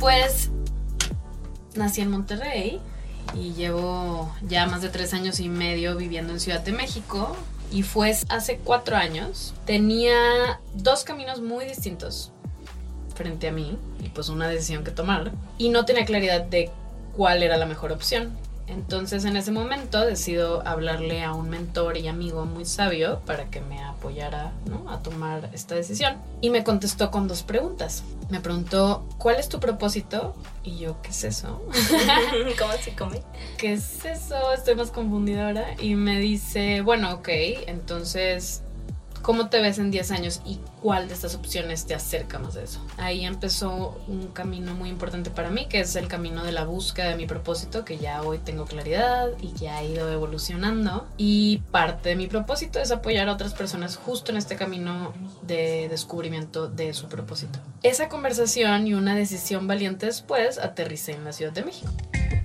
Pues nací en Monterrey y llevo ya más de tres años y medio viviendo en Ciudad de México. Y fue hace cuatro años. Tenía dos caminos muy distintos frente a mí y pues una decisión que tomar. Y no tenía claridad de cuál era la mejor opción. Entonces en ese momento decido hablarle a un mentor y amigo muy sabio para que me apoyara a tomar esta decisión. Y me contestó con dos preguntas. Me preguntó, ¿cuál es tu propósito? Y yo, ¿qué es eso? ¿Cómo se come? ¿Qué es eso? Estoy más confundida ahora. Y me dice, bueno, ok, entonces ¿Cómo te ves en 10 años y cuál de estas opciones te acerca más de eso? Ahí empezó un camino muy importante para mí, que es el camino de la búsqueda de mi propósito, que ya hoy tengo claridad y ya ha ido evolucionando. Y parte de mi propósito es apoyar a otras personas justo en este camino de descubrimiento de su propósito. Esa conversación y una decisión valiente después aterricé en la Ciudad de México.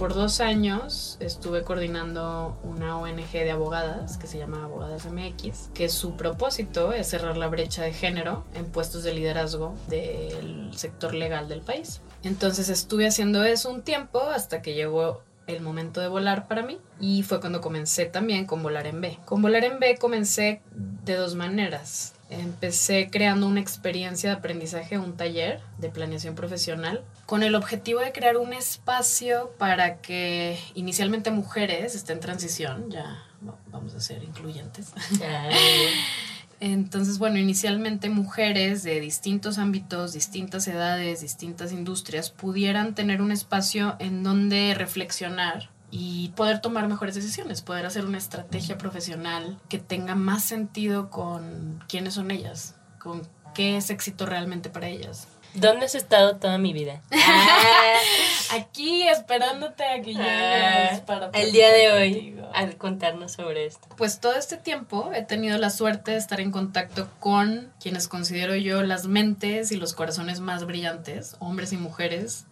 Por dos años estuve coordinando una ONG de abogadas que se llama Abogadas MX, que su propósito es cerrar la brecha de género en puestos de liderazgo del sector legal del país. Entonces estuve haciendo eso un tiempo hasta que llegó el momento de volar para mí y fue cuando comencé también con Volar en B. Con Volar en B comencé de dos maneras. Empecé creando una experiencia de aprendizaje, un taller de planeación profesional, con el objetivo de crear un espacio para que inicialmente mujeres estén en transición, ya vamos a ser incluyentes. Entonces, bueno, inicialmente mujeres de distintos ámbitos, distintas edades, distintas industrias pudieran tener un espacio en donde reflexionar y poder tomar mejores decisiones, poder hacer una estrategia profesional que tenga más sentido con quiénes son ellas, con qué es éxito realmente para ellas. ¿Dónde has estado toda mi vida? Aquí esperándote a que llegues para el día de hoy al contarnos sobre esto. Pues todo este tiempo he tenido la suerte de estar en contacto con quienes considero yo las mentes y los corazones más brillantes, hombres y mujeres,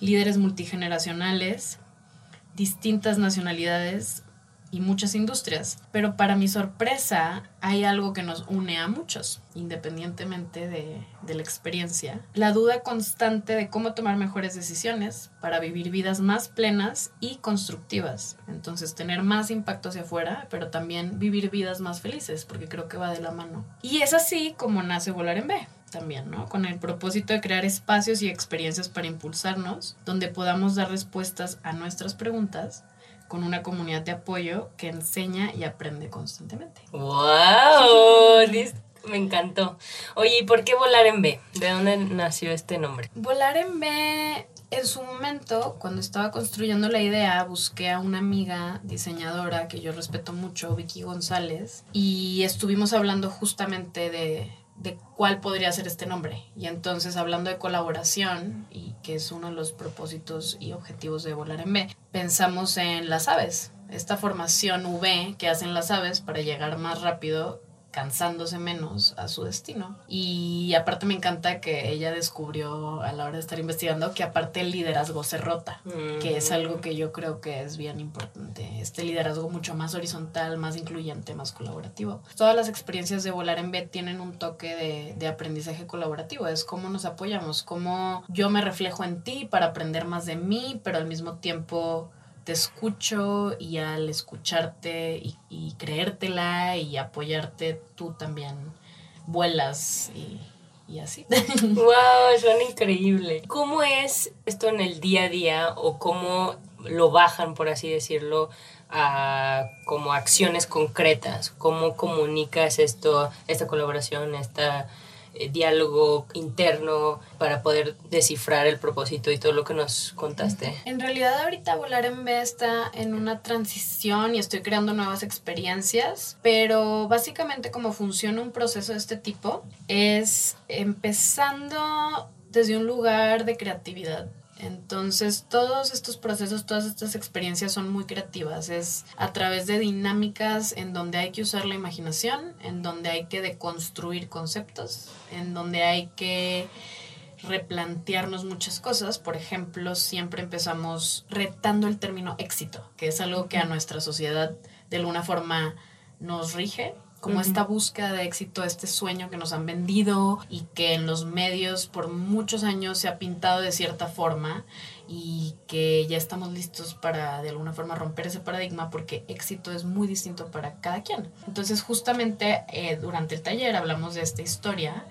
líderes multigeneracionales, distintas nacionalidades y muchas industrias. Pero para mi sorpresa hay algo que nos une a muchos, independientemente de, de, la experiencia. La duda constante de cómo tomar mejores decisiones para vivir vidas más plenas y constructivas. Entonces tener más impacto hacia afuera, pero también vivir vidas más felices, porque creo que va de la mano. Y es así como nace Volar en B también, ¿no? Con el propósito de crear espacios y experiencias para impulsarnos, donde podamos dar respuestas a nuestras preguntas con una comunidad de apoyo que enseña y aprende constantemente. ¡Wow! Me encantó. Oye, ¿y por qué Volar en B? ¿De dónde nació este nombre? Volar en B, en su momento, cuando estaba construyendo la idea, busqué a una amiga diseñadora que yo respeto mucho, Vicky González, y estuvimos hablando justamente de, de cuál podría ser este nombre. Y entonces, hablando de colaboración, y que es uno de los propósitos y objetivos de Volar en B, pensamos en las aves, esta formación V que hacen las aves para llegar más rápido cansándose menos a su destino. Y aparte me encanta que ella descubrió a la hora de estar investigando que aparte el liderazgo se rota, que es algo que yo creo que es bien importante. Este liderazgo mucho más horizontal, más incluyente, más colaborativo. Todas las experiencias de volar en B tienen un toque de, de aprendizaje colaborativo, es cómo nos apoyamos, cómo yo me reflejo en ti para aprender más de mí, pero al mismo tiempo te escucho y al escucharte y, creértela y apoyarte, tú también vuelas y, y así. ¡Wow! Suena increíble. ¿Cómo es esto en el día a día o cómo lo bajan, por así decirlo, a como acciones concretas? ¿Cómo comunicas esto, esta colaboración, esta eh, diálogo interno para poder descifrar el propósito y todo lo que nos contaste? En realidad ahorita Volar en B está en una transición y estoy creando nuevas experiencias, pero básicamente cómo funciona un proceso de este tipo es empezando desde un lugar de creatividad entonces, todos estos procesos, todas estas experiencias son muy creativas. Es a través de dinámicas en donde hay que usar la imaginación, en donde hay que deconstruir conceptos, en donde hay que replantearnos muchas cosas. Por ejemplo, siempre empezamos retando el término éxito, que es algo que a nuestra sociedad de alguna forma nos rige como esta búsqueda de éxito, este sueño que nos han vendido y que en los medios por muchos años se ha pintado de cierta forma y que ya estamos listos para de alguna forma romper ese paradigma porque éxito es muy distinto para cada quien. Entonces justamente eh, durante el taller hablamos de esta historia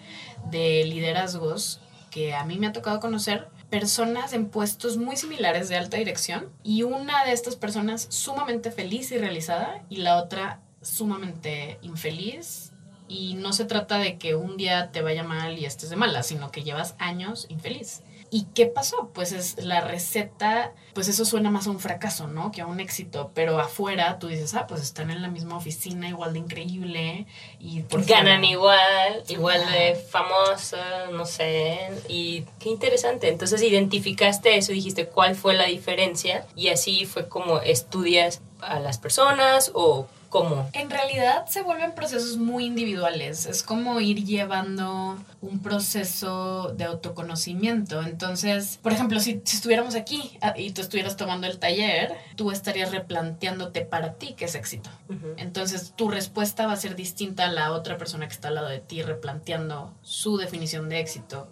de liderazgos que a mí me ha tocado conocer personas en puestos muy similares de alta dirección y una de estas personas sumamente feliz y realizada y la otra sumamente infeliz y no se trata de que un día te vaya mal y estés de mala, sino que llevas años infeliz. ¿Y qué pasó? Pues es la receta, pues eso suena más a un fracaso, ¿no? Que a un éxito, pero afuera tú dices, ah, pues están en la misma oficina, igual de increíble y ganan igual, igual de famosa, no sé, y qué interesante. Entonces identificaste eso, dijiste cuál fue la diferencia y así fue como estudias a las personas o ¿Cómo? En realidad se vuelven procesos muy individuales. Es como ir llevando un proceso de autoconocimiento. Entonces, por ejemplo, si, estuviéramos aquí ah, y tú estuvieras tomando el taller, tú estarías replanteándote para ti qué es éxito. Entonces, tu respuesta va a ser distinta a la otra persona que está al lado de ti replanteando su definición de éxito.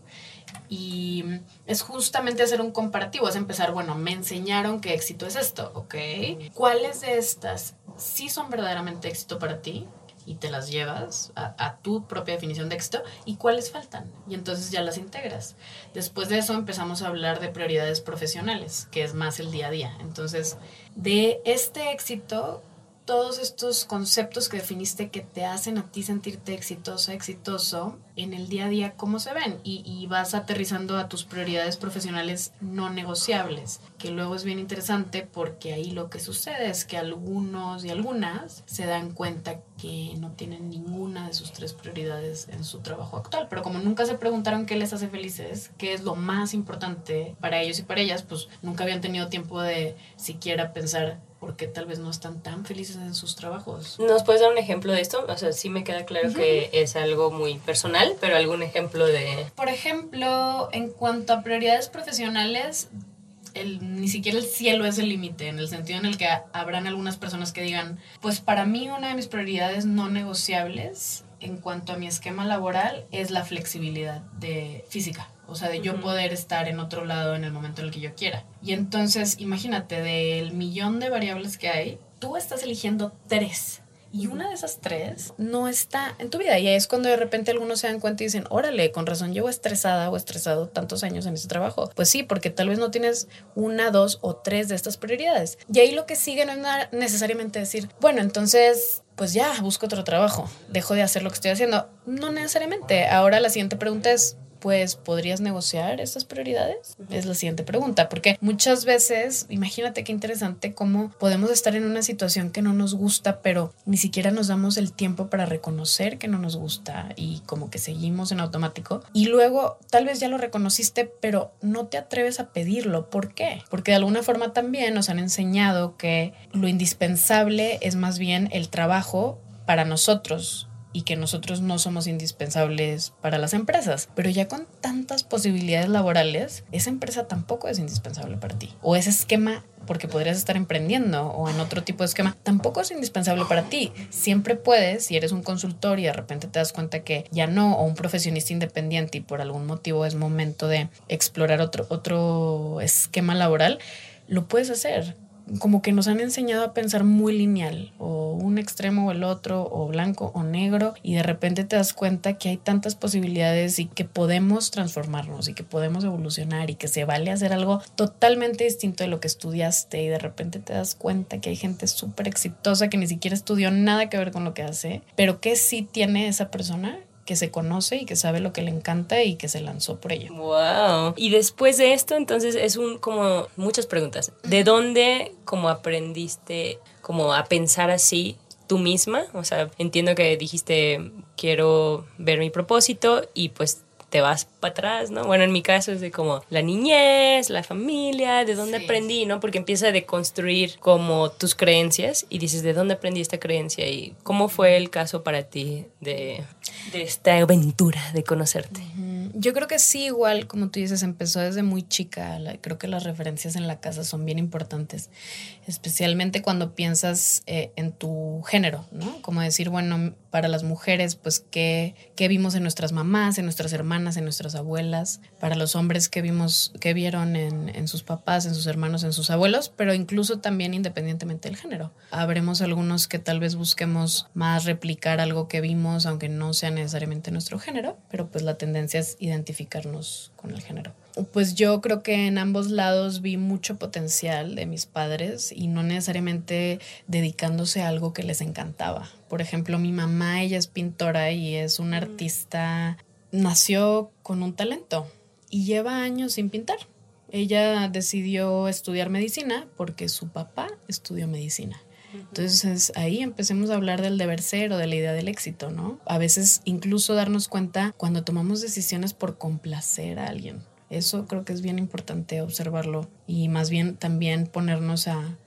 Y es justamente hacer un comparativo, es empezar, bueno, me enseñaron que éxito es esto, ¿ok? ¿Cuáles de estas sí son verdaderamente éxito para ti? y te las llevas a, a, tu propia definición de éxito y cuáles faltan. Y entonces ya las integras. Después de eso empezamos a hablar de prioridades profesionales, que es más el día a día. Entonces, de este éxito, todos estos conceptos que definiste que te hacen a ti sentirte exitosa, exitoso, en el día a día, ¿cómo se ven? Y, y, vas aterrizando a tus prioridades profesionales no negociables, que luego es bien interesante porque ahí lo que sucede es que algunos y algunas se dan cuenta que no tienen ninguna de sus tres prioridades en su trabajo actual, pero como nunca se preguntaron qué les hace felices, qué es lo más importante para ellos y para ellas, pues nunca habían tenido tiempo de siquiera pensar porque tal vez no están tan felices en sus trabajos. ¿Nos puedes dar un ejemplo de esto? O sea, sí me queda claro que es algo muy personal, pero algún ejemplo de... Por ejemplo, en cuanto a prioridades profesionales, el, ni siquiera el cielo es el límite, en el sentido en el que habrán algunas personas que digan, pues para mí una de mis prioridades no negociables en cuanto a mi esquema laboral es la flexibilidad de física. O sea, de yo poder estar en otro lado en el momento en el que yo quiera. Y entonces, imagínate, del millón de variables que hay, tú estás eligiendo tres. Y una de esas tres no está en tu vida. Y ahí es cuando de repente algunos se dan cuenta y dicen, órale, con razón llevo estresada o estresado tantos años en ese trabajo. Pues sí, porque tal vez no tienes una, dos o tres de estas prioridades. Y ahí lo que sigue no es necesariamente decir, bueno, entonces pues ya, busco otro trabajo, dejo de hacer lo que estoy haciendo. No necesariamente. Ahora la siguiente pregunta es, pues podrías negociar estas prioridades? Es la siguiente pregunta, porque muchas veces, imagínate qué interesante cómo podemos estar en una situación que no nos gusta, pero ni siquiera nos damos el tiempo para reconocer que no nos gusta y como que seguimos en automático. Y luego tal vez ya lo reconociste, pero no te atreves a pedirlo. ¿Por qué? Porque de alguna forma también nos han enseñado que lo indispensable es más bien el trabajo para nosotros y que nosotros no somos indispensables para las empresas. Pero ya con tantas posibilidades laborales, esa empresa tampoco es indispensable para ti. O ese esquema porque podrías estar emprendiendo o en otro tipo de esquema, tampoco es indispensable para ti. Siempre puedes, si eres un consultor y de repente te das cuenta que ya no, o un profesionista independiente y por algún motivo es momento de explorar otro, otro esquema laboral, lo puedes hacer como que nos han enseñado a pensar muy lineal, o un extremo o el otro, o blanco o negro, y de repente te das cuenta que hay tantas posibilidades y que podemos transformarnos y que podemos evolucionar y que se vale hacer algo totalmente distinto de lo que estudiaste y de repente te das cuenta que hay gente súper exitosa que ni siquiera estudió nada que ver con lo que hace, pero que sí tiene esa persona que se conoce y que sabe lo que le encanta y que se lanzó por ello. Wow. Y después de esto, entonces es un como muchas preguntas. ¿De dónde como aprendiste como a pensar así tú misma? O sea, entiendo que dijiste quiero ver mi propósito y pues te vas para atrás, ¿no? Bueno, en mi caso es de como la niñez, la familia, de dónde aprendí, ¿no? Porque empieza a deconstruir como tus creencias y dices, ¿de dónde aprendí esta creencia? Y cómo fue el caso para ti de, de esta aventura de conocerte. Yo creo que sí, igual, como tú dices, empezó desde muy chica. creo que las referencias en la casa son bien importantes, especialmente cuando piensas eh, en tu género, ¿no? Como decir, bueno, para las mujeres, pues, ¿qué, ¿qué, vimos en nuestras mamás, en nuestras hermanas, en nuestras abuelas? Para los hombres, ¿qué vimos, qué vieron en, en sus papás, en sus hermanos, en sus abuelos? Pero incluso también independientemente del género. Habremos algunos que tal vez busquemos más replicar algo que vimos, aunque no sea necesariamente nuestro género, pero pues la tendencia es identificarnos con el género. Pues yo creo que en ambos lados vi mucho potencial de mis padres y no necesariamente dedicándose a algo que les encantaba. Por ejemplo, mi mamá, ella es pintora y es una artista, nació con un talento y lleva años sin pintar. Ella decidió estudiar medicina porque su papá estudió medicina. Entonces ahí empecemos a hablar del deber ser o de la idea del éxito, ¿no? A veces incluso darnos cuenta cuando tomamos decisiones por complacer a alguien. Eso creo que es bien importante observarlo y más bien también ponernos a,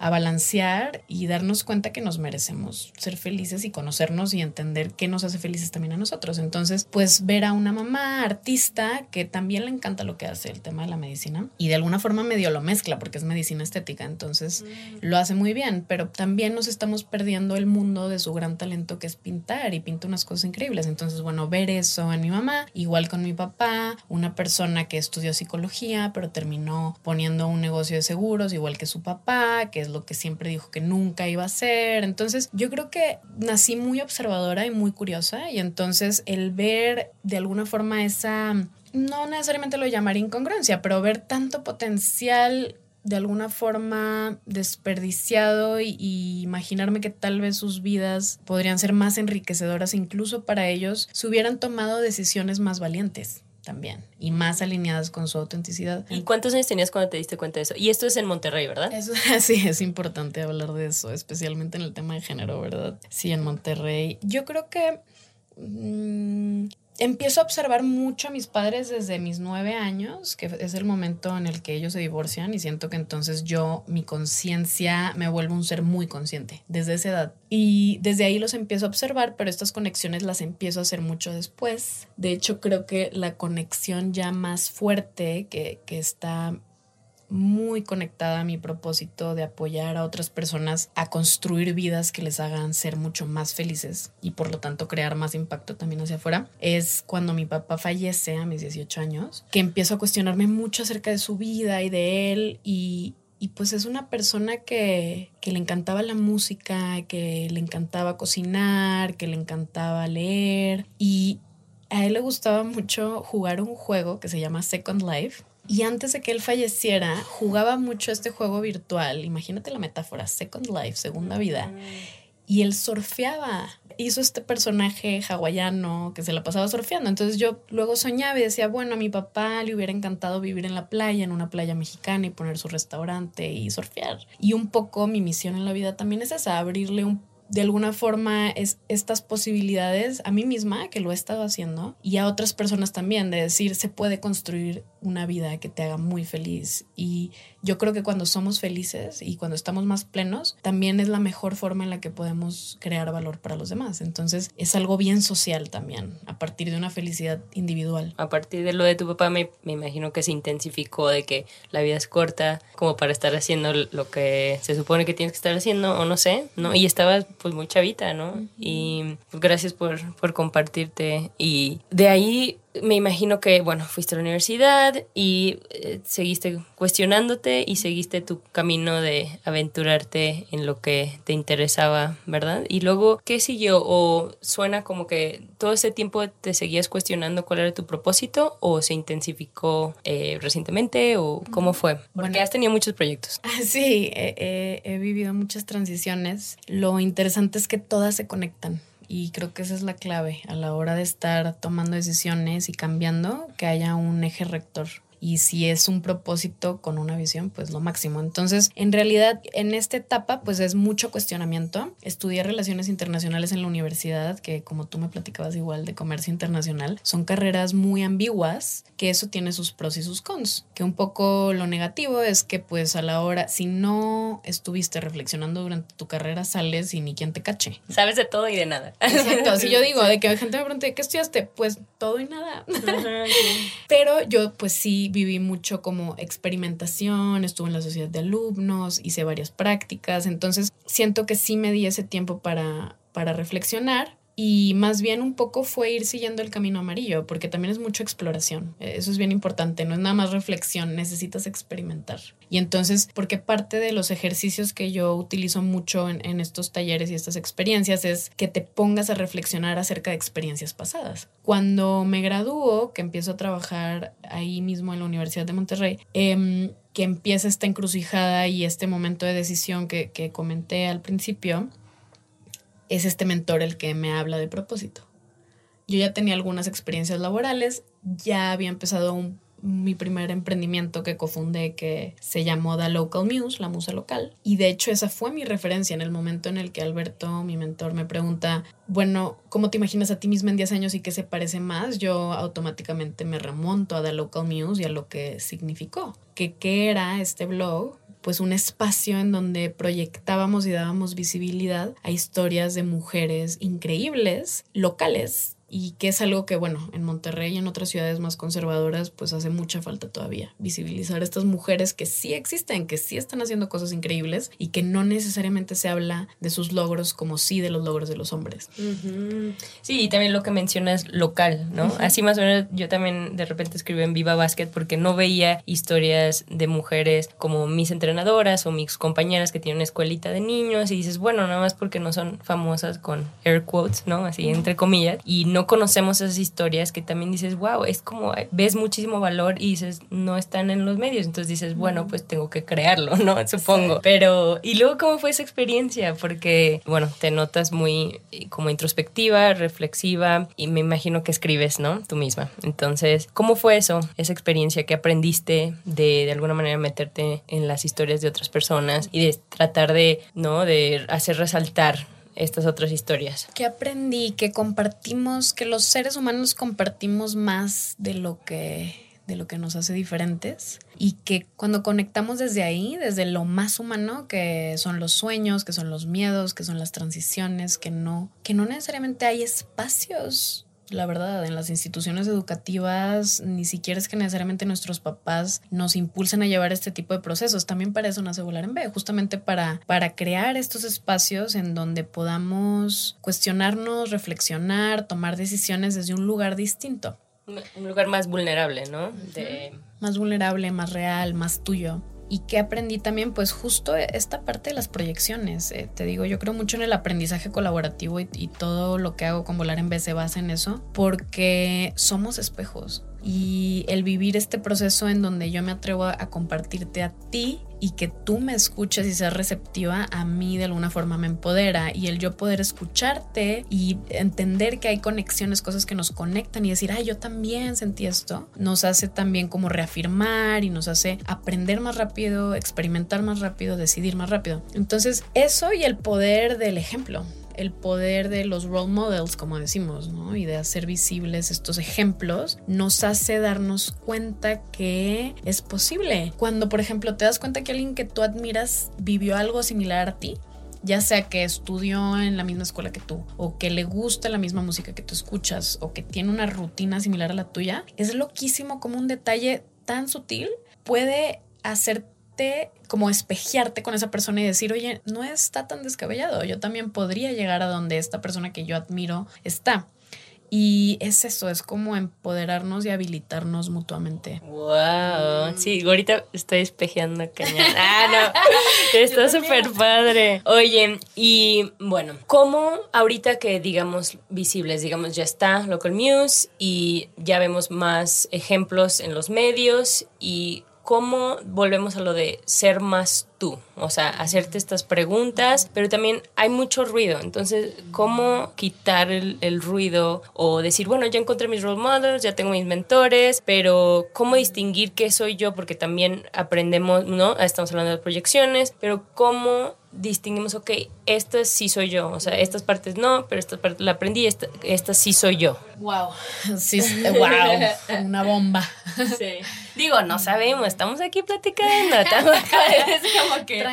a balancear y darnos cuenta que nos merecemos ser felices y conocernos y entender qué nos hace felices también a nosotros. Entonces, pues ver a una mamá artista que también le encanta lo que hace el tema de la medicina y de alguna forma medio lo mezcla porque es medicina estética, entonces mm. lo hace muy bien, pero también nos estamos perdiendo el mundo de su gran talento que es pintar y pinta unas cosas increíbles. Entonces, bueno, ver eso en mi mamá, igual con mi papá, una persona que estudió psicología, pero terminó poniendo un negocio de seguros, igual que su papá, que es lo que siempre dijo que nunca iba a ser. Entonces yo creo que nací muy observadora y muy curiosa y entonces el ver de alguna forma esa, no necesariamente lo llamaría incongruencia, pero ver tanto potencial de alguna forma desperdiciado y, imaginarme que tal vez sus vidas podrían ser más enriquecedoras incluso para ellos si hubieran tomado decisiones más valientes también y más alineadas con su autenticidad. ¿Y cuántos años tenías cuando te diste cuenta de eso? Y esto es en Monterrey, ¿verdad? Eso, sí, es importante hablar de eso, especialmente en el tema de género, ¿verdad? Sí, en Monterrey. Yo creo que mm, empiezo a observar mucho a mis padres desde mis nueve años, que es el momento en el que ellos se divorcian y siento que entonces yo, mi conciencia, me vuelvo un ser muy consciente desde esa edad. Y desde ahí los empiezo a observar, pero estas conexiones las empiezo a hacer mucho después. De hecho, creo que la conexión ya más fuerte que, que está muy conectada a mi propósito de apoyar a otras personas a construir vidas que les hagan ser mucho más felices y por lo tanto crear más impacto también hacia afuera. Es cuando mi papá fallece a mis 18 años, que empiezo a cuestionarme mucho acerca de su vida y de él y, y pues es una persona que, que, le encantaba la música, que le encantaba cocinar, que le encantaba leer y a él le gustaba mucho jugar un juego que se llama Second Life y antes de que él falleciera, jugaba mucho este juego virtual. Imagínate la metáfora, Second Life, segunda vida. Y él surfeaba. Hizo este personaje hawaiano que se la pasaba surfeando. Entonces yo luego soñaba y decía, bueno, a mi papá le hubiera encantado vivir en la playa, en una playa mexicana y poner su restaurante y surfear. Y un poco mi misión en la vida también es esa, abrirle un de alguna forma es estas posibilidades a mí misma, que lo he estado haciendo, y a otras personas también, de decir, se puede construir una vida que te haga muy feliz. Y yo creo que cuando somos felices y cuando estamos más plenos, también es la mejor forma en la que podemos crear valor para los demás. Entonces es algo bien social también, a partir de una felicidad individual. A partir de lo de tu papá, me, me imagino que se intensificó de que la vida es corta como para estar haciendo lo que se supone que tienes que estar haciendo, o no sé, ¿no? Y estabas pues muy chavita, ¿no? Y pues gracias por, por compartirte. Y de ahí me imagino que, bueno, fuiste a la universidad y eh, seguiste cuestionándote y seguiste tu camino de aventurarte en lo que te interesaba, ¿verdad? Y luego, ¿qué siguió? ¿O suena como que todo ese tiempo te seguías cuestionando cuál era tu propósito o se intensificó eh, recientemente o cómo fue? Porque has tenido muchos proyectos. Sí, he vivido muchas transiciones. Lo interesante es que todas se conectan y creo que esa es la clave a la hora de estar tomando decisiones y cambiando, que haya un eje rector y si es un propósito con una visión, pues lo máximo. Entonces, en realidad, en esta etapa, pues es mucho cuestionamiento. Estudié relaciones internacionales en la universidad, que como tú me platicabas igual de comercio internacional, son carreras muy ambiguas, que eso tiene sus pros y sus cons, que un poco lo negativo es que pues a la hora, si no estuviste reflexionando durante tu carrera, sales y ni quien te cache. Sabes de todo y de nada. Exacto, si yo digo, de que gente me pregunte, ¿qué estudiaste? Pues todo y nada. Pero yo pues sí viví mucho como experimentación, estuve en la sociedad de alumnos, hice varias prácticas, entonces siento que sí me di ese tiempo para, para reflexionar y más bien un poco fue ir siguiendo el camino amarillo, porque también es mucha exploración. Eso es bien importante, no es nada más reflexión, necesitas experimentar. Y entonces, porque parte de los ejercicios que yo utilizo mucho en, estos talleres y estas experiencias es que te pongas a reflexionar acerca de experiencias pasadas. Cuando me graduó, que empiezo a trabajar ahí mismo en la Universidad de Monterrey, em, que empieza esta encrucijada y este momento de decisión que comenté al principio, es este mentor el que me habla de propósito. Yo ya tenía algunas experiencias laborales, ya había empezado mi primer emprendimiento que cofundé que se llamó The Local Muse, la musa local. Y de hecho esa fue mi referencia en el momento en el que Alberto, mi mentor, me pregunta, bueno, ¿cómo te imaginas a ti misma en 10 años y qué se parece más? Yo automáticamente me remonto a The Local Muse y a lo que significó. Que qué era este blog pues un espacio en donde proyectábamos y dábamos visibilidad a historias de mujeres increíbles, locales, y que es algo que, bueno, en Monterrey y en otras ciudades más conservadoras, pues hace mucha falta todavía. Visibilizar a estas mujeres que sí existen, que sí están haciendo cosas increíbles y que no necesariamente se habla de sus logros como sí de los logros de los hombres. Sí, y también lo que mencionas local, ¿no? Así más o menos yo también de repente escribí en Viva Basket porque no veía historias de mujeres como mis entrenadoras o mis compañeras que tienen una escuelita de niños y dices, bueno, nada más porque no son famosas con air quotes, ¿no? Así entre comillas, y no conocemos esas historias que también dices, wow, es como ves muchísimo valor y dices, no están en los medios. Entonces dices, bueno, pues tengo que crearlo, ¿no? Supongo. Pero, ¿y luego cómo fue esa experiencia? Porque, bueno, te notas muy eh, como introspectiva, reflexiva y me imagino que escribes, ¿no? Tú misma. Entonces, ¿cómo fue eso? Esa experiencia que aprendiste de de alguna manera meterte en las historias de otras personas y de tratar de, ¿no? De hacer resaltar estas otras historias. Que aprendí que compartimos, que los seres humanos compartimos más de lo que de lo que nos hace diferentes y que cuando conectamos desde ahí, desde lo más humano, que son los sueños, que son los miedos, que son las transiciones, que no que no necesariamente hay espacios la verdad, en las instituciones educativas ni siquiera es que necesariamente nuestros papás nos impulsen a llevar este tipo de procesos. También para eso nace Volar en B, justamente para, para crear estos espacios en donde podamos cuestionarnos, reflexionar, tomar decisiones desde un lugar distinto. Un lugar más vulnerable, ¿no? Más vulnerable, más real, más tuyo y que aprendí también, pues justo esta parte de las proyecciones. Eh, te digo, yo creo mucho en el aprendizaje colaborativo y, todo lo que hago con Volar en vez se basa en eso, porque somos espejos y el vivir este proceso en donde yo me atrevo a, compartirte a ti y que tú me escuches y seas receptiva a mí de alguna forma me empodera y el yo poder escucharte y entender que hay conexiones, cosas que nos conectan y decir, ay, yo también sentí esto, nos hace también como reafirmar y nos hace aprender más rápido, experimentar más rápido, decidir más rápido. Entonces, eso y el poder del ejemplo el poder de los role models, como decimos, ¿no? Y de hacer visibles estos ejemplos, nos hace darnos cuenta que es posible. Cuando, por ejemplo, te das cuenta que alguien que tú admiras vivió algo similar a ti, ya sea que estudió en la misma escuela que tú, o que le gusta la misma música que tú escuchas, o que tiene una rutina similar a la tuya, es loquísimo como un detalle tan sutil puede como espejearte con esa persona y decir, oye, no está tan descabellado, yo también podría llegar a donde esta persona que yo admiro está. Y es eso, es como empoderarnos y habilitarnos mutuamente. Wow. Sí, ahorita estoy espejeando cañón. Ah, no. Está súper padre. Oye, y bueno, ¿cómo ahorita que digamos visibles, digamos ya está Local News y ya vemos más ejemplos en los medios y cómo volvemos a lo de ser más tú, o sea, hacerte estas preguntas, pero también hay mucho ruido, entonces, ¿cómo quitar el, ruido o decir, bueno, ya encontré mis role models, ya tengo mis mentores, pero ¿cómo distinguir qué soy yo? Porque también aprendemos, ¿no? Estamos hablando de proyecciones, pero ¿cómo distinguimos, ok, esta sí soy yo, o sea, estas partes no, pero esta parte la aprendí, esta, esta sí soy yo. Wow, sí, wow, una bomba. Sí. Digo, no sabemos, estamos aquí platicando, estamos, como que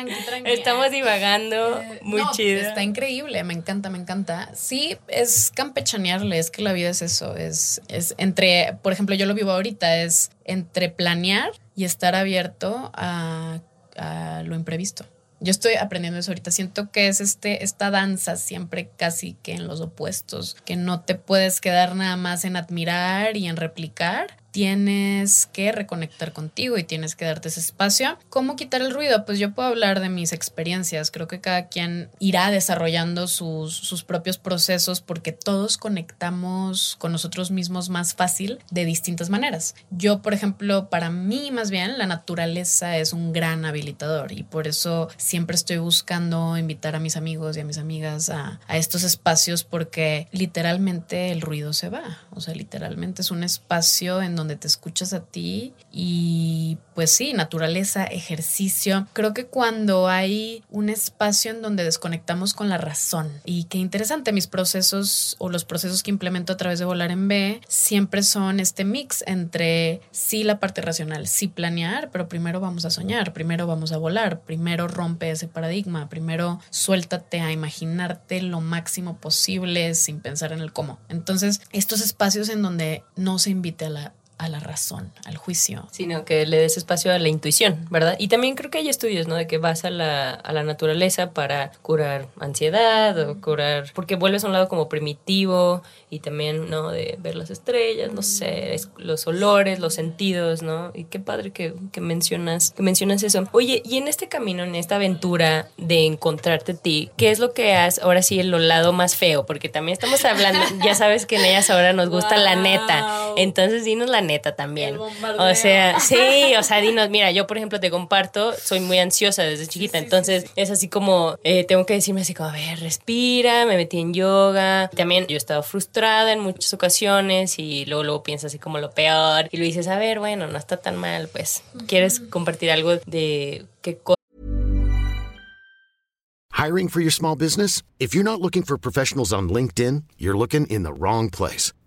estamos divagando, eh, muy chido. Está increíble, me encanta, me encanta. Sí, es campechanearle, es que la vida es eso, es, es entre, por ejemplo, yo lo vivo ahorita, es entre planear y estar abierto a, a lo imprevisto. Yo estoy aprendiendo eso ahorita. Siento que es este, esta danza siempre casi que en los opuestos, que no te puedes quedar nada más en admirar y en replicar, tienes que reconectar contigo y tienes que darte ese espacio. ¿Cómo quitar el ruido? Pues yo puedo hablar de mis experiencias. Creo que cada quien irá desarrollando sus, sus propios procesos porque todos conectamos con nosotros mismos más fácil de distintas maneras. Yo, por ejemplo, para mí más bien la naturaleza es un gran habilitador y por eso siempre estoy buscando invitar a mis amigos y a mis amigas a, a estos espacios porque literalmente el ruido se va. O sea, literalmente es un espacio en donde te escuchas a ti y pues sí, naturaleza, ejercicio. Creo que cuando hay un espacio en donde desconectamos con la razón y qué interesante, mis procesos o los procesos que implemento a través de volar en B siempre son este mix entre sí la parte racional, sí planear, pero primero vamos a soñar, primero vamos a volar, primero rompe ese paradigma, primero suéltate a imaginarte lo máximo posible sin pensar en el cómo. Entonces, estos espacios en donde no se invite a la a la razón, al juicio. Sino que le des espacio a la intuición, ¿verdad? Y también creo que hay estudios, ¿no? De que vas a la, a la naturaleza para curar ansiedad o curar... Porque vuelves a un lado como primitivo y también, ¿no? De ver las estrellas, no sé, los olores, los sentidos, ¿no? Y qué padre que, que mencionas, que mencionas eso. Oye, y en este camino, en esta aventura de encontrarte a ti, ¿qué es lo que has, ahora sí, el lado más feo? Porque también estamos hablando, ya sabes que en ellas ahora nos gusta la neta. Entonces dinos la neta también. O sea, sí, o sea, dinos, mira, yo por ejemplo te comparto, soy muy ansiosa desde chiquita, entonces es así como, eh, tengo que decirme así como, a ver, respira, me metí en yoga. También yo he estado frustrada en muchas ocasiones y luego, luego piensas así como lo peor y lo dices, a ver, bueno, no está tan mal, pues, ¿quieres compartir algo de qué Hiring for your small business? If you're not looking for professionals on LinkedIn, you're looking in the wrong place.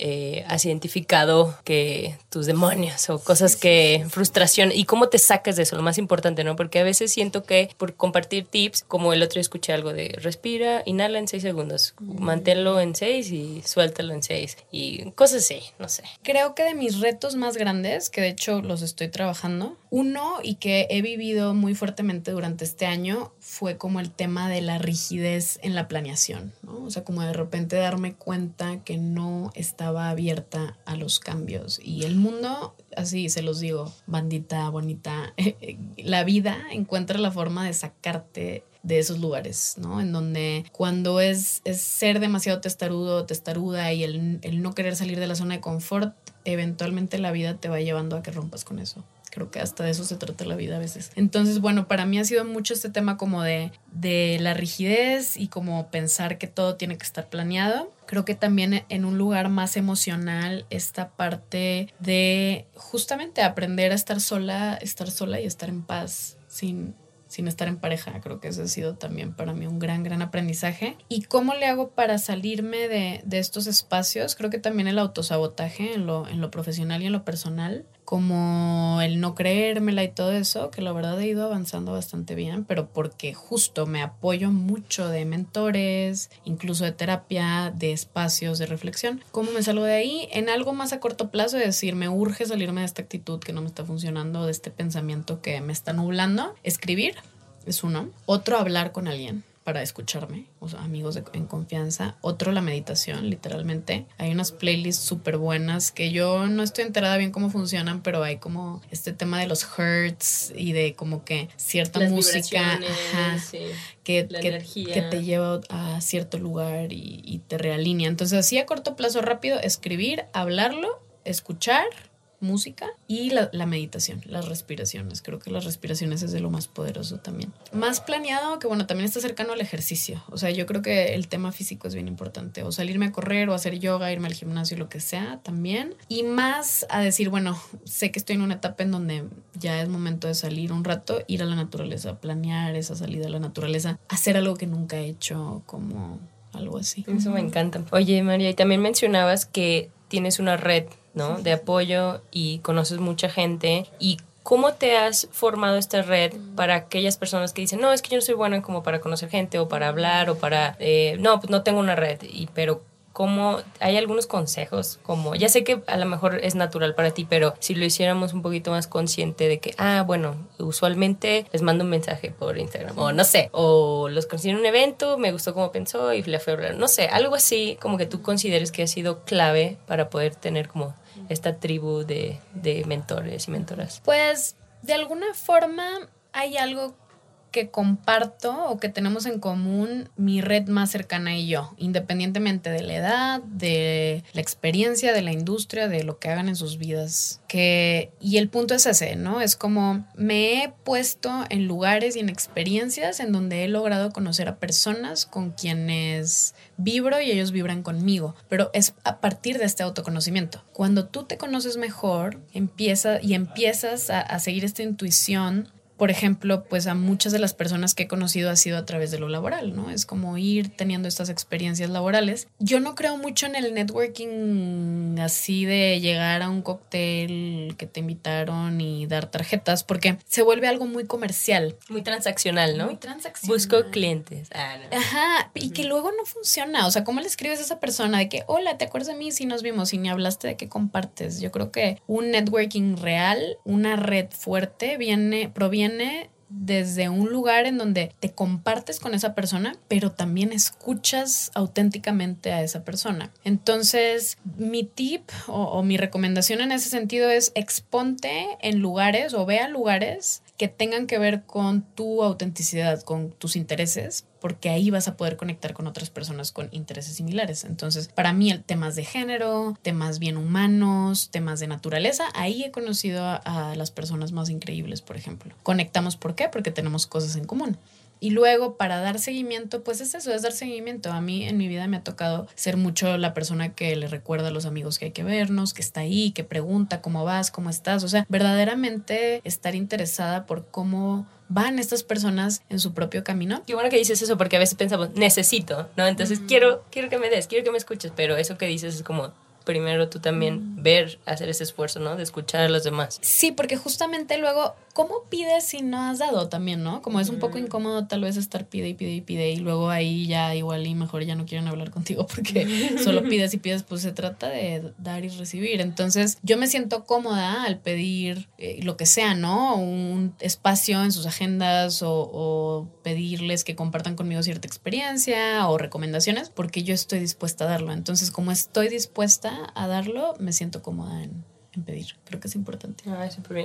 eh, has identificado que tus demonios o cosas que frustración y cómo te sacas de eso, lo más importante, ¿no? Porque a veces siento que por compartir tips, como el otro día escuché algo de respira, inhala en seis segundos, manténlo en seis y suéltalo en seis y cosas así, no sé. Creo que de mis retos más grandes, que de hecho los estoy trabajando, uno y que he vivido muy fuertemente durante este año fue como el tema de la rigidez en la planeación, ¿no? O sea, como de repente darme cuenta que no estaba abierta a los cambios y el mundo, así se los digo, bandita bonita, la vida encuentra la forma de sacarte de esos lugares, ¿no? En donde cuando es, es ser demasiado testarudo, testaruda y el, el no querer salir de la zona de confort, eventualmente la vida te va llevando a que rompas con eso. Creo que hasta de eso se trata la vida a veces. Entonces, bueno, para mí ha sido mucho este tema como de, de la rigidez y como pensar que todo tiene que estar planeado. Creo que también en un lugar más emocional esta parte de justamente aprender a estar sola, estar sola y estar en paz sin sin estar en pareja. Creo que ese ha sido también para mí un gran, gran aprendizaje. ¿Y cómo le hago para salirme de, de estos espacios? Creo que también el autosabotaje en lo, en lo profesional y en lo personal como el no creérmela y todo eso, que la verdad he ido avanzando bastante bien, pero porque justo me apoyo mucho de mentores, incluso de terapia, de espacios de reflexión. ¿Cómo me salgo de ahí? En algo más a corto plazo, es decir, me urge salirme de esta actitud que no me está funcionando, de este pensamiento que me está nublando. Escribir es uno. Otro, hablar con alguien para escucharme, o sea, amigos en confianza. Otro, la meditación, literalmente. Hay unas playlists súper buenas que yo no estoy enterada bien cómo funcionan, pero hay como este tema de los hertz y de como que cierta música que, que, te lleva a cierto lugar y, y te realinea. Entonces, así a corto plazo rápido, escribir, hablarlo, escuchar música y la, meditación, las respiraciones. Creo que las respiraciones es de lo más poderoso también. Más planeado, que bueno, también está cercano al ejercicio. O sea, yo creo que el tema físico es bien importante. O salirme a correr o hacer yoga, irme al gimnasio, lo que sea también. Y más a decir, bueno, sé que estoy en una etapa en donde ya es momento de salir un rato, ir a la naturaleza, planear esa salida a la naturaleza, hacer algo que nunca he hecho como algo así. Eso me encanta. Oye, María, y también mencionabas que tienes una red ¿no? De apoyo y conoces mucha gente. Y ¿Cómo te has formado esta red para aquellas personas que dicen, no, es que yo no soy buena como para conocer gente o para hablar o para, eh, no, pues no tengo una red, y, pero cómo hay algunos consejos, como ya sé que a lo mejor es natural para ti, pero si lo hiciéramos un poquito más consciente de que, ah, bueno, usualmente les mando un mensaje por Instagram, o no sé, o los conocí en un evento, me gustó cómo pensó y le fue a hablar, no sé, algo así como que tú consideres que ha sido clave para poder tener como esta tribu de, de mentores y mentoras. Pues de alguna forma hay algo que comparto o que tenemos en común mi red más cercana y yo, independientemente de la edad, de la experiencia, de la industria, de lo que hagan en sus vidas. Que, y el punto es ese, ¿no? Es como me he puesto en lugares y en experiencias en donde he logrado conocer a personas con quienes vibro y ellos vibran conmigo, pero es a partir de este autoconocimiento. Cuando tú te conoces mejor, empieza y empiezas a, a seguir esta intuición por ejemplo, pues a muchas de las personas que he conocido ha sido a través de lo laboral, ¿no? Es como ir teniendo estas experiencias laborales. Yo no creo mucho en el networking así de llegar a un cóctel que te invitaron y dar tarjetas, porque se vuelve algo muy comercial. Muy transaccional, ¿no? Muy transaccional. Busco clientes. Ah, Ajá, y que luego no funciona. O sea, ¿cómo le escribes a esa persona de que, hola, ¿te acuerdas de mí si nos vimos y ni hablaste de qué compartes? Yo creo que un networking real, una red fuerte, viene, proviene desde un lugar en donde te compartes con esa persona, pero también escuchas auténticamente a esa persona. Entonces, mi tip o, o, mi recomendación en ese sentido es exponte en lugares o vea lugares que tengan que ver con tu autenticidad, con tus intereses, porque ahí vas a poder conectar con otras personas con intereses similares. Entonces, para mí, temas de género, temas bien humanos, temas de naturaleza, ahí he conocido a, a las personas más increíbles, por ejemplo. Conectamos, ¿por qué? Porque tenemos cosas en común. Y luego para dar seguimiento, pues es eso, es dar seguimiento. A mí en mi vida me ha tocado ser mucho la persona que le recuerda a los amigos que hay que vernos, que está ahí, que pregunta cómo vas, cómo estás. O sea, verdaderamente estar interesada por cómo van estas personas en su propio camino. Qué bueno que dices eso porque a veces pensamos, necesito, ¿no? Entonces quiero, quiero que me des, quiero que me escuches, pero eso que dices es como, primero tú también mm. ver, hacer ese esfuerzo, ¿no? De escuchar a los demás. Sí, porque justamente luego, ¿cómo pides si no has dado también, no? Como es un poco mm. incómodo tal vez estar pide y pide y pide y luego ahí ya igual y mejor ya no quieren hablar contigo porque solo pides y pides, pues se trata de dar y recibir. Entonces yo me siento cómoda al pedir eh, lo que sea, ¿no? Un espacio en sus agendas o, o pedirles que compartan conmigo cierta experiencia o recomendaciones porque yo estoy dispuesta a darlo. Entonces como estoy dispuesta a darlo, me siento cómoda en, pedir. Creo que es importante.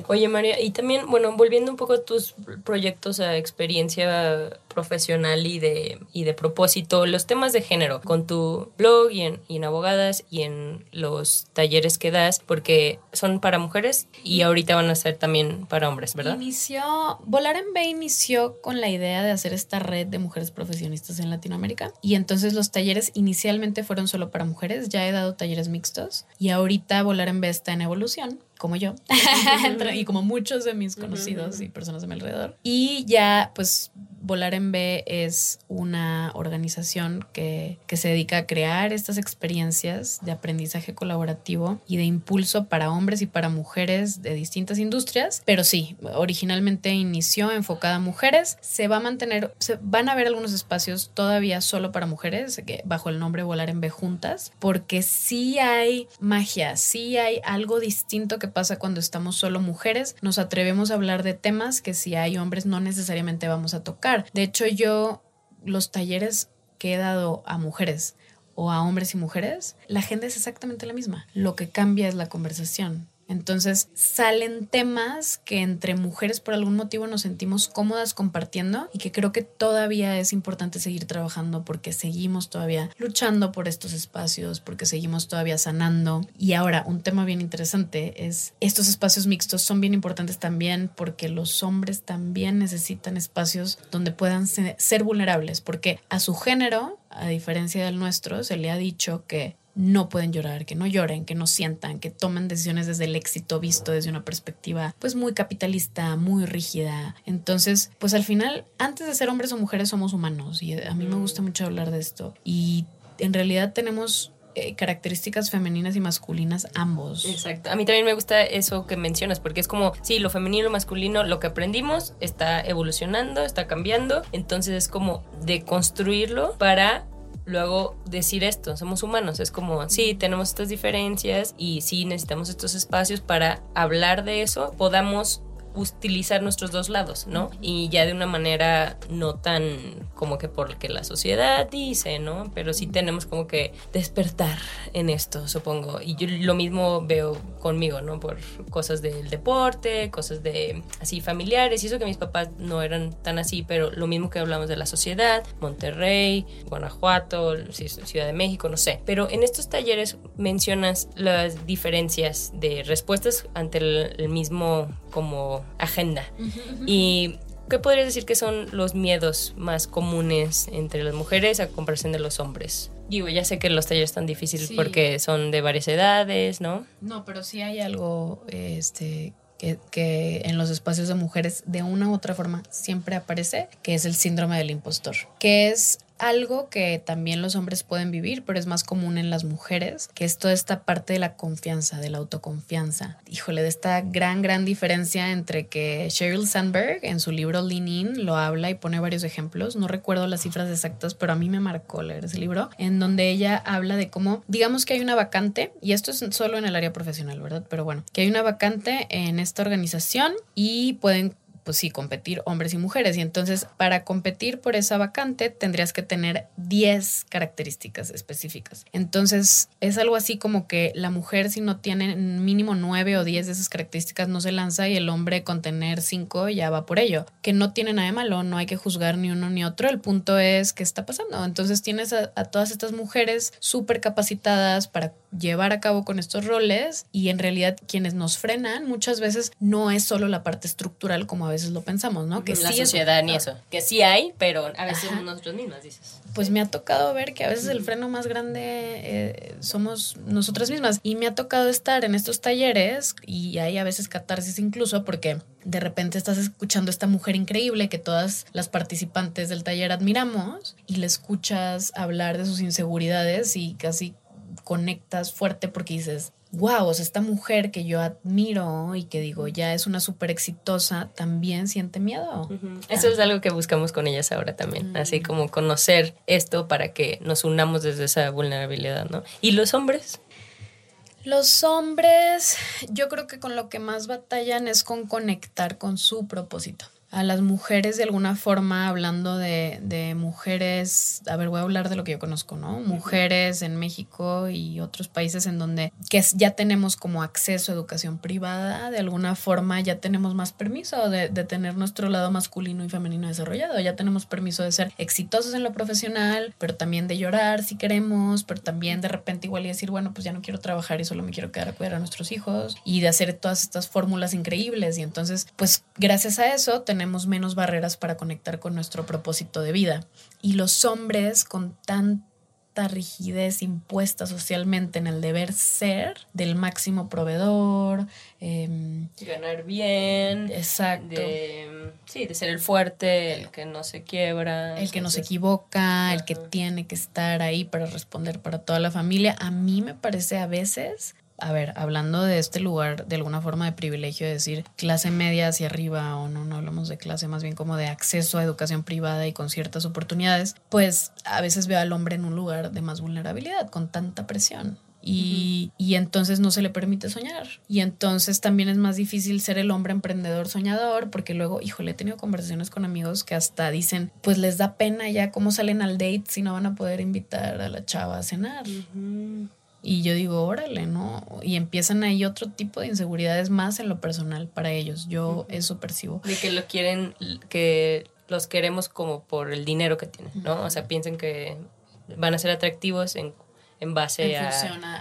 Oye, María, y también, bueno, volviendo un poco a tus proyectos a experiencia profesional y de, y de propósito los temas de género con tu blog y en, y en abogadas y en los talleres que das? Porque son para mujeres y ahorita van a ser también para hombres, ¿verdad? Inició, Volar en B inició con la idea de hacer esta red de mujeres profesionistas en Latinoamérica y entonces los talleres inicialmente fueron solo para mujeres, ya he dado talleres mixtos y ahorita Volar en B está en evolución como yo y como muchos de mis conocidos y personas de mi alrededor. Y ya, pues, Volar en B es una organización que, que, se dedica a crear estas experiencias de aprendizaje colaborativo y de impulso para hombres y para mujeres de distintas industrias. Pero sí, originalmente inició enfocada a mujeres. Se va a mantener, se van a haber algunos espacios todavía solo para mujeres, bajo el nombre Volar en B Juntas, porque sí hay magia, sí hay algo distinto que pasa cuando estamos solo mujeres. Nos atrevemos a hablar de temas que si hay hombres no necesariamente vamos a tocar. De hecho, yo los talleres que he dado a mujeres o a hombres y mujeres, la gente es exactamente la misma. Lo que cambia es la conversación. Entonces salen temas que entre mujeres por algún motivo nos sentimos cómodas compartiendo y que creo que todavía es importante seguir trabajando porque seguimos todavía luchando por estos espacios, porque seguimos todavía sanando. Y ahora, un tema bien interesante es estos espacios mixtos son bien importantes también porque los hombres también necesitan espacios donde puedan ser vulnerables, porque a su género, a diferencia del nuestro, se le ha dicho que no pueden llorar, que no lloren, que no sientan, que tomen decisiones desde el éxito visto desde una perspectiva pues muy capitalista, muy rígida. Entonces, pues al final, antes de ser hombres o mujeres somos humanos y a mí me gusta mucho hablar de esto. Y en realidad tenemos eh, características femeninas y masculinas ambos. Exacto. A mí también me gusta eso que mencionas, porque es como, sí, lo femenino y lo masculino, lo que aprendimos está evolucionando, está cambiando, entonces es como de construirlo para luego decir esto, somos humanos, es como, sí, tenemos estas diferencias y sí necesitamos estos espacios para hablar de eso, podamos utilizar nuestros dos lados, ¿no? Y ya de una manera no tan como que porque la sociedad dice, ¿no? Pero sí tenemos como que despertar en esto, supongo. Y yo lo mismo veo conmigo, ¿no? Por cosas del deporte, cosas de así familiares, y eso que mis papás no eran tan así, pero lo mismo que hablamos de la sociedad, Monterrey, Guanajuato, Ciudad de México, no sé. Pero en estos talleres mencionas las diferencias de respuestas ante el mismo como agenda. Y ¿qué podrías decir que son los miedos más comunes entre las mujeres a comparación de los hombres? Digo, ya sé que los talleres están difíciles porque son de varias edades, ¿no? No, pero sí hay algo este, que, que, en los espacios de mujeres de una u otra forma siempre aparece, que es el síndrome del impostor, que es algo que también los hombres pueden vivir, pero es más común en las mujeres, que es toda esta parte de la confianza, de la autoconfianza. Híjole, de esta gran, gran diferencia entre que Sheryl Sandberg en su libro Lean In lo habla y pone varios ejemplos. No recuerdo las cifras exactas, pero a mí me marcó leer ese libro, en donde ella habla de cómo, digamos que hay una vacante, y esto es solo en el área profesional, ¿verdad? Pero bueno, que hay una vacante en esta organización y pueden pues sí, competir hombres y mujeres. Y entonces, para competir por esa vacante, tendrías que tener 10 características específicas. Entonces, es algo así como que la mujer, si no tiene mínimo 9 o 10 de esas características, no se lanza y el hombre con tener 5 ya va por ello. Que no tiene nada de malo, no hay que juzgar ni uno ni otro. El punto es qué está pasando. Entonces, tienes a, a todas estas mujeres súper capacitadas para llevar a cabo con estos roles y en realidad quienes nos frenan muchas veces no es solo la parte estructural como a veces lo pensamos, ¿no? Que la sociedad ni eso. Que sí hay, pero a veces nosotros mismas dices. Pues me ha tocado ver que a veces el freno más grande eh, somos nosotras mismas y me ha tocado estar en estos talleres y hay a veces catarsis incluso porque de repente estás escuchando a esta mujer increíble que todas las participantes del taller admiramos y le escuchas hablar de sus inseguridades y casi conectas fuerte porque dices, wow, o sea, esta mujer que yo admiro y que digo ya es una súper exitosa, también siente miedo. Eso es algo que buscamos con ellas ahora también, mm. así como conocer esto para que nos unamos desde esa vulnerabilidad, ¿no? ¿Y los hombres? Los hombres, yo creo que con lo que más batallan es con conectar con su propósito a las mujeres de alguna forma, hablando de, de mujeres, a ver, voy a hablar de lo que yo conozco, ¿no? Mujeres en México y otros países en donde que ya tenemos como acceso a educación privada, de alguna forma ya tenemos más permiso de, de tener nuestro lado masculino y femenino desarrollado, ya tenemos permiso de ser exitosos en lo profesional, pero también de llorar si queremos, pero también de repente igual y decir, bueno, pues ya no quiero trabajar y solo me quiero quedar a cuidar a nuestros hijos y de hacer todas estas fórmulas increíbles y entonces, pues gracias a eso tenemos menos barreras para conectar con nuestro propósito de vida. Y los hombres con tanta rigidez impuesta socialmente en el deber ser del máximo proveedor. Em, Ganar bien. Exacto. De, sí, de ser el fuerte, el que no se quiebra. El que no se equivoca, el que tiene que estar ahí para responder para toda la familia. A mí me parece a veces a ver, hablando de este lugar de alguna forma de privilegio, decir clase media hacia arriba o no, no hablamos de clase, más bien como de acceso a educación privada y con ciertas oportunidades, pues a veces veo al hombre en un lugar de más vulnerabilidad, con tanta presión. Y, y, entonces no se le permite soñar. Y entonces también es más difícil ser el hombre emprendedor soñador, porque luego, híjole, he tenido conversaciones con amigos que hasta dicen, pues les da pena ya cómo salen al date si no van a poder invitar a la chava a cenar. Y yo digo, órale, ¿no? Y empiezan ahí otro tipo de inseguridades más en lo personal para ellos. Yo eso percibo. De que lo quieren, que los queremos como por el dinero que tienen, ¿no? O sea, piensen que van a ser atractivos en en base en a,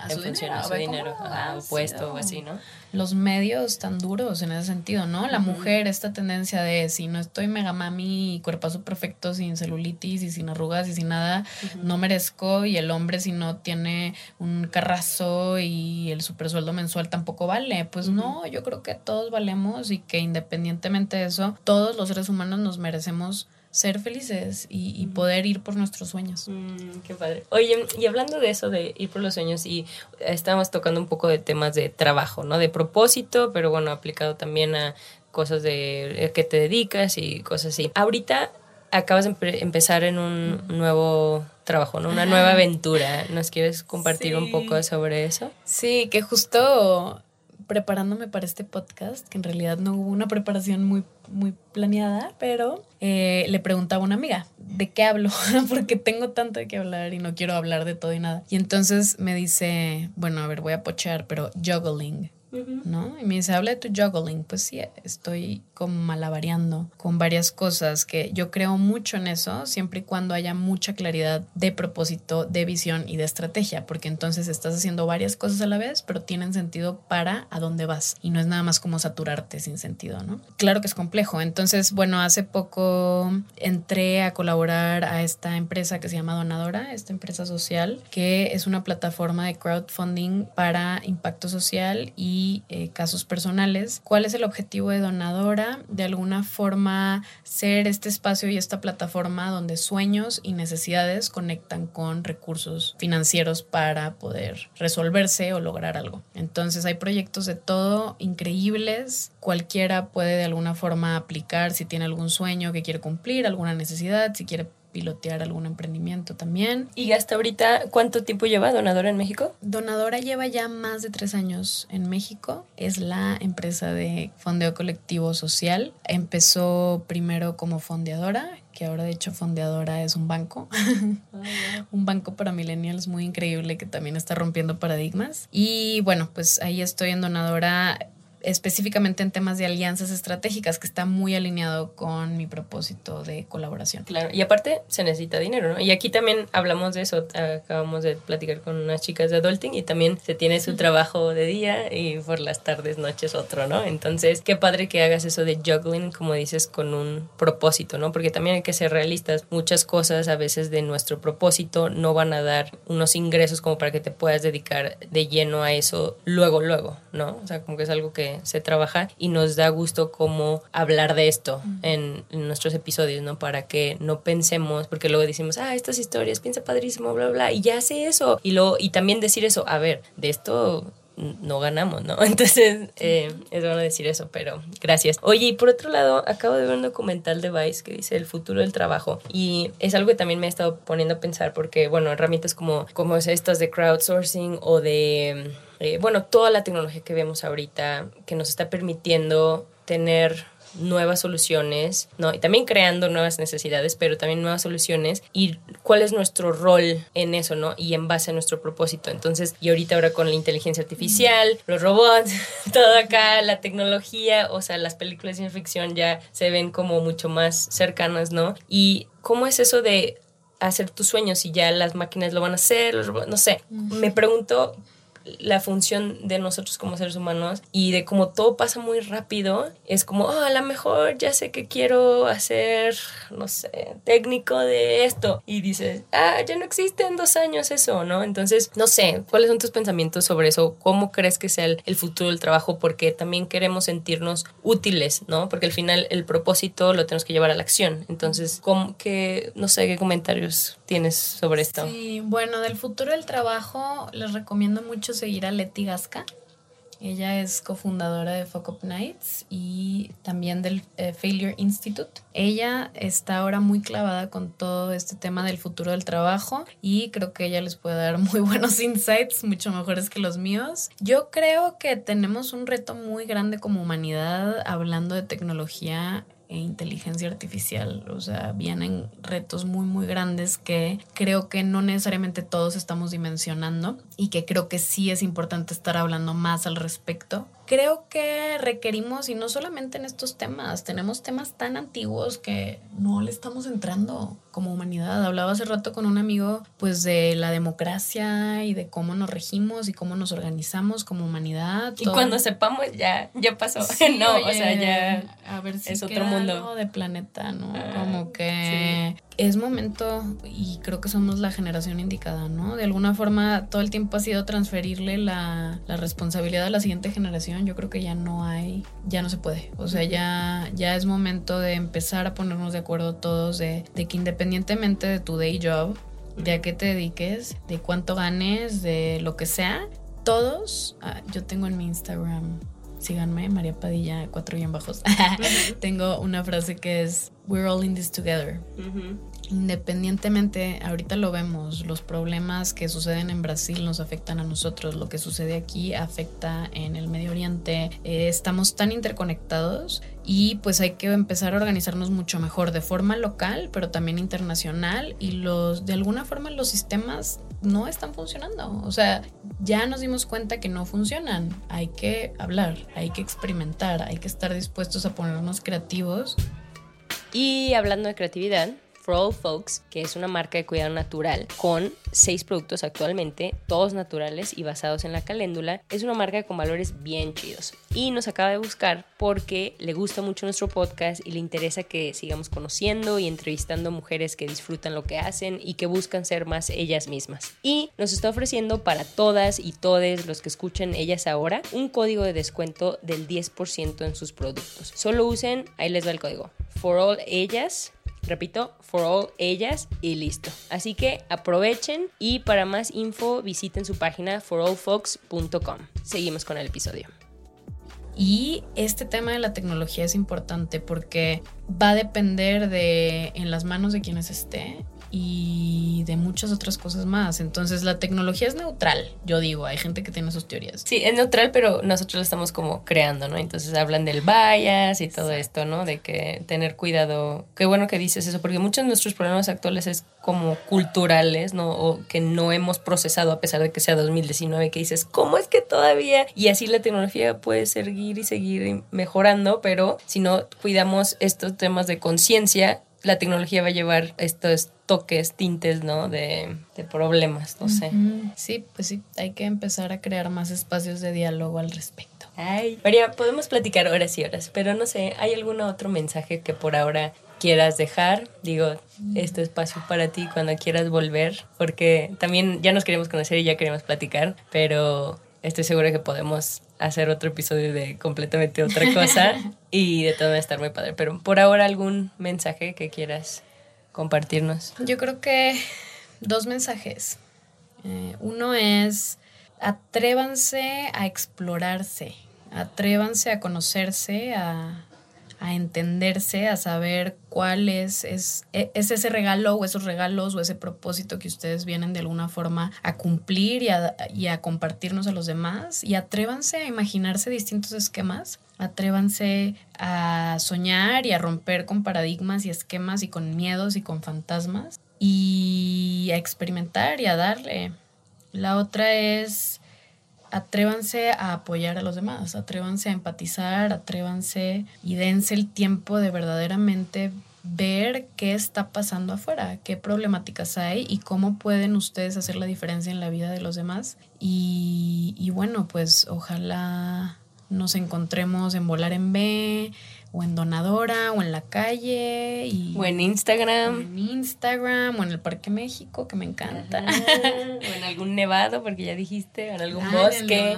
a, su en dinero, a su dinero, a un puesto o así, ¿no? Los medios tan duros en ese sentido, ¿no? La mujer, esta tendencia de si no estoy mega mami y cuerpazo perfecto, sin celulitis y sin arrugas y sin nada, no merezco. Y el hombre, si no tiene un carrazo y el supersueldo mensual tampoco vale. Pues no, yo creo que todos valemos y que independientemente de eso, todos los seres humanos nos merecemos ser felices y, poder ir por nuestros sueños. Mm, qué padre. Oye, y hablando de eso, de ir por los sueños, y estamos tocando un poco de temas de trabajo, ¿no? De propósito, pero bueno, aplicado también a cosas de qué te dedicas y cosas así. Ahorita acabas de empezar en un nuevo trabajo, ¿no? Una nueva aventura. ¿Nos quieres compartir un poco sobre eso? Sí, que justo preparándome para este podcast, que en realidad no hubo una preparación muy, muy planeada, pero eh, le preguntaba a una amiga, ¿de qué hablo? Porque tengo tanto de qué hablar y no quiero hablar de todo y nada. Y entonces me dice, bueno, a ver, voy a pochear, pero juggling. ¿no? Y me dice, habla de tu juggling. Pues sí, estoy como malabareando con varias cosas que yo creo mucho en eso, siempre y cuando haya mucha claridad de propósito, de visión y de estrategia, porque entonces estás haciendo varias cosas a la vez, pero tienen sentido para a dónde vas y no es nada más como saturarte sin sentido, ¿no? Claro que es complejo. Entonces, bueno, hace poco entré a colaborar a esta empresa que se llama Donadora, esta empresa social, que es una plataforma de crowdfunding para impacto social y eh, casos personales. ¿Cuál es el objetivo de Donadora? De alguna forma ser este espacio y esta plataforma donde sueños y necesidades conectan con recursos financieros para poder resolverse o lograr algo. Entonces hay proyectos de todo increíbles. Cualquiera puede de alguna forma aplicar si tiene algún sueño que quiere cumplir, alguna necesidad, si quiere pilotear algún emprendimiento también. ¿Y hasta ahorita cuánto tiempo lleva Donadora en México? Donadora lleva ya más de tres años en México. Es la empresa de fondeo colectivo social. Empezó primero como fondeadora, que ahora de hecho fondeadora es un banco. Un banco para millennials muy increíble que también está rompiendo paradigmas. Y bueno, pues ahí estoy en Donadora específicamente en temas de alianzas estratégicas, que está muy alineado con mi propósito de colaboración. Claro, y aparte se necesita dinero, ¿no? Y aquí también hablamos de eso, acabamos de platicar con unas chicas de adulting y también se tiene su trabajo de día y por las tardes, noches otro, ¿no? Entonces, qué padre que hagas eso de juggling, como dices, con un propósito, ¿no? Porque también hay que ser realistas, muchas cosas a veces de nuestro propósito no van a dar unos ingresos como para que te puedas dedicar de lleno a eso luego, luego, ¿no? O sea, como que es algo que se trabaja y nos da gusto como hablar de esto en, nuestros episodios, ¿no? Para que no pensemos, porque luego decimos, ah, estas historias, piensa padrísimo, bla, bla, y ya sé eso. Y, lo, y también decir eso, a ver, de esto no ganamos, ¿no? Entonces, eh, es bueno decir eso, pero gracias. Oye, y por otro lado, acabo de ver un documental de Vice que dice el futuro del trabajo y es algo que también me he estado poniendo a pensar porque, bueno, herramientas como, como estas de crowdsourcing o de eh, bueno, toda la tecnología que vemos ahorita que nos está permitiendo tener nuevas soluciones, ¿no? Y también creando nuevas necesidades, pero también nuevas soluciones y cuál es nuestro rol en eso, ¿no? Y en base a nuestro propósito. Entonces, y ahorita ahora con la inteligencia artificial, los robots, todo acá, la tecnología, o sea, las películas de ciencia ficción ya se ven como mucho más cercanas, ¿no? Y cómo es eso de hacer tus sueños si ya las máquinas lo van a hacer, los robots, no sé. Me pregunto la función de nosotros como seres humanos y de cómo todo pasa muy rápido, es como, oh, a lo mejor ya sé que quiero hacer, no sé, técnico de esto. Y dices, ah, ya no existe en dos años eso, ¿no? Entonces, no sé, ¿cuáles son tus pensamientos sobre eso? ¿Cómo crees que sea el, futuro del trabajo? Porque también queremos sentirnos útiles, ¿no? Porque al final el propósito lo tenemos que llevar a la acción. Entonces, ¿cómo, qué, no sé, qué comentarios tienes sobre esto? Sí, bueno, del futuro del trabajo les recomiendo mucho seguir a Leti Gasca. Ella es cofundadora de Fuck Up Nights y también del eh, Failure Institute. Ella está ahora muy clavada con todo este tema del futuro del trabajo y creo que ella les puede dar muy buenos insights, mucho mejores que los míos. Yo creo que tenemos un reto muy grande como humanidad hablando de tecnología e inteligencia artificial. O sea, vienen retos muy, muy grandes que creo que no necesariamente todos estamos dimensionando y que creo que sí es importante estar hablando más al respecto creo que requerimos, y no solamente en estos temas, tenemos temas tan antiguos que no le estamos entrando como humanidad. Hablaba hace rato con un amigo pues de la democracia y de cómo nos regimos y cómo nos organizamos como humanidad. Y cuando sepamos ya, ya pasó. no, o sea, ya a ver si es otro mundo de planeta, ¿no? Ah, como que es momento y creo que somos la generación indicada, ¿no? De alguna forma todo el tiempo ha sido transferirle la, la, responsabilidad a la siguiente generación. Yo creo que ya no hay, ya no se puede. O sea, ya, ya es momento de empezar a ponernos de acuerdo todos de, de que independientemente de tu day job, de a qué te dediques, de cuánto ganes, de lo que sea, todos, ah, yo tengo en mi Instagram síganme, María Padilla, cuatro bien bajos. Tengo una frase que es, We're all in this together. Independientemente, ahorita lo vemos, los problemas que suceden en Brasil nos afectan a nosotros, lo que sucede aquí afecta en el Medio Oriente, eh, estamos tan interconectados y pues hay que empezar a organizarnos mucho mejor de forma local, pero también internacional y los de alguna forma los sistemas no están funcionando. O sea, ya nos dimos cuenta que no funcionan. Hay que hablar, hay que experimentar, hay que estar dispuestos a ponernos creativos. Y hablando de creatividad, For All Folks, que es una marca de cuidado natural con seis productos actualmente, todos naturales y basados en la caléndula. Es una marca con valores bien chidos. Y nos acaba de buscar porque le gusta mucho nuestro podcast y le interesa que sigamos conociendo y entrevistando mujeres que disfrutan lo que hacen y que buscan ser más ellas mismas. Y nos está ofreciendo para todas y todos los que escuchen ellas ahora un código de descuento del 10% en sus productos. Solo usen, ahí les va el código, For All Ellas Repito, for all ellas y listo. Así que aprovechen y para más info visiten su página forallfox.com. Seguimos con el episodio. Y este tema de la tecnología es importante porque va a depender de en las manos de quienes esté y de muchas otras cosas más. Entonces la tecnología es neutral, yo digo, hay gente que tiene sus teorías. Sí, es neutral, pero nosotros lo estamos como creando, ¿no? Entonces hablan del bias y todo esto, ¿no? De que tener cuidado. Qué bueno que dices eso, porque muchos de nuestros problemas actuales es como culturales, ¿no? O que no hemos procesado a pesar de que sea 2019, que dices, ¿cómo es que todavía? Y así la tecnología puede seguir y seguir mejorando, pero si no cuidamos estos temas de conciencia, la tecnología va a llevar estos toques, tintes, ¿no? De, problemas, no sé. Sí, pues sí, hay que empezar a crear más espacios de diálogo al respecto. Ay, María, podemos platicar horas y horas, pero no sé, ¿hay algún otro mensaje que por ahora quieras dejar? Digo, este espacio para ti cuando quieras volver, porque también ya nos queremos conocer y ya queremos platicar, pero estoy segura que podemos hacer otro episodio de completamente otra cosa y de todo va a estar muy padre. Pero por ahora algún mensaje que quieras compartirnos. Yo creo que dos mensajes. Eh, uno es atrévanse a explorarse, atrévanse a conocerse, a, a entenderse, a saber cuál es, e, es, ese regalo o esos regalos o ese propósito que ustedes vienen de alguna forma a cumplir y a, y a compartirnos a los demás. Y atrévanse a imaginarse distintos esquemas, atrévanse a soñar y a romper con paradigmas y esquemas y con miedos y con fantasmas y a experimentar y a darle. La otra es atrévanse a apoyar a los demás, atrévanse a empatizar, atrévanse y dense el tiempo de verdaderamente ver qué está pasando afuera, qué problemáticas hay y cómo pueden ustedes hacer la diferencia en la vida de los demás. Y, y bueno, pues ojalá nos encontremos en Volar en B, o en Donadora, o en la calle. Y, o en Instagram. O en Instagram, o en el Parque México, que me encanta. o en algún nevado, porque ya dijiste, o en algún bosque.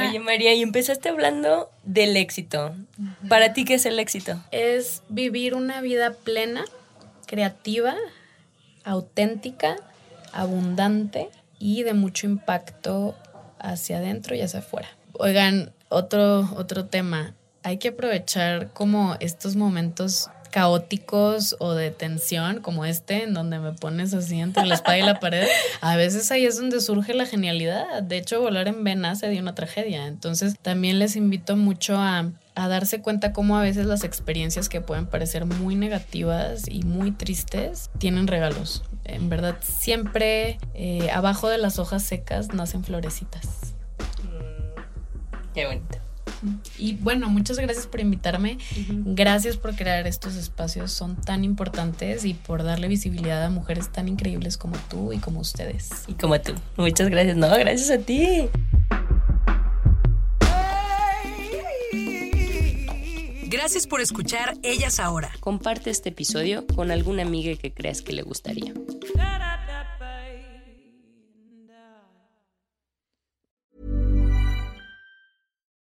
Oye, María, y empezaste hablando del éxito. ¿Para ti qué es el éxito? Es vivir una vida plena, creativa, auténtica, abundante y de mucho impacto hacia adentro y hacia afuera. Oigan, otro, otro tema hay que aprovechar como estos momentos caóticos o de tensión como este, en donde me pones así entre la espada y la pared, a veces ahí es donde surge la genialidad. De hecho, volar en vena nace de una tragedia. Entonces, también les invito mucho a, darse cuenta cómo a veces las experiencias que pueden parecer muy negativas y muy tristes tienen regalos. En verdad, siempre eh, abajo de las hojas secas nacen florecitas. Qué bonito. Y bueno, muchas gracias por invitarme. Gracias por crear estos espacios, son tan importantes y por darle visibilidad a mujeres tan increíbles como tú y como ustedes. Y como tú. Muchas gracias. No, gracias a ti. Gracias por escuchar Ellas Ahora. Comparte este episodio con alguna amiga que creas que le gustaría.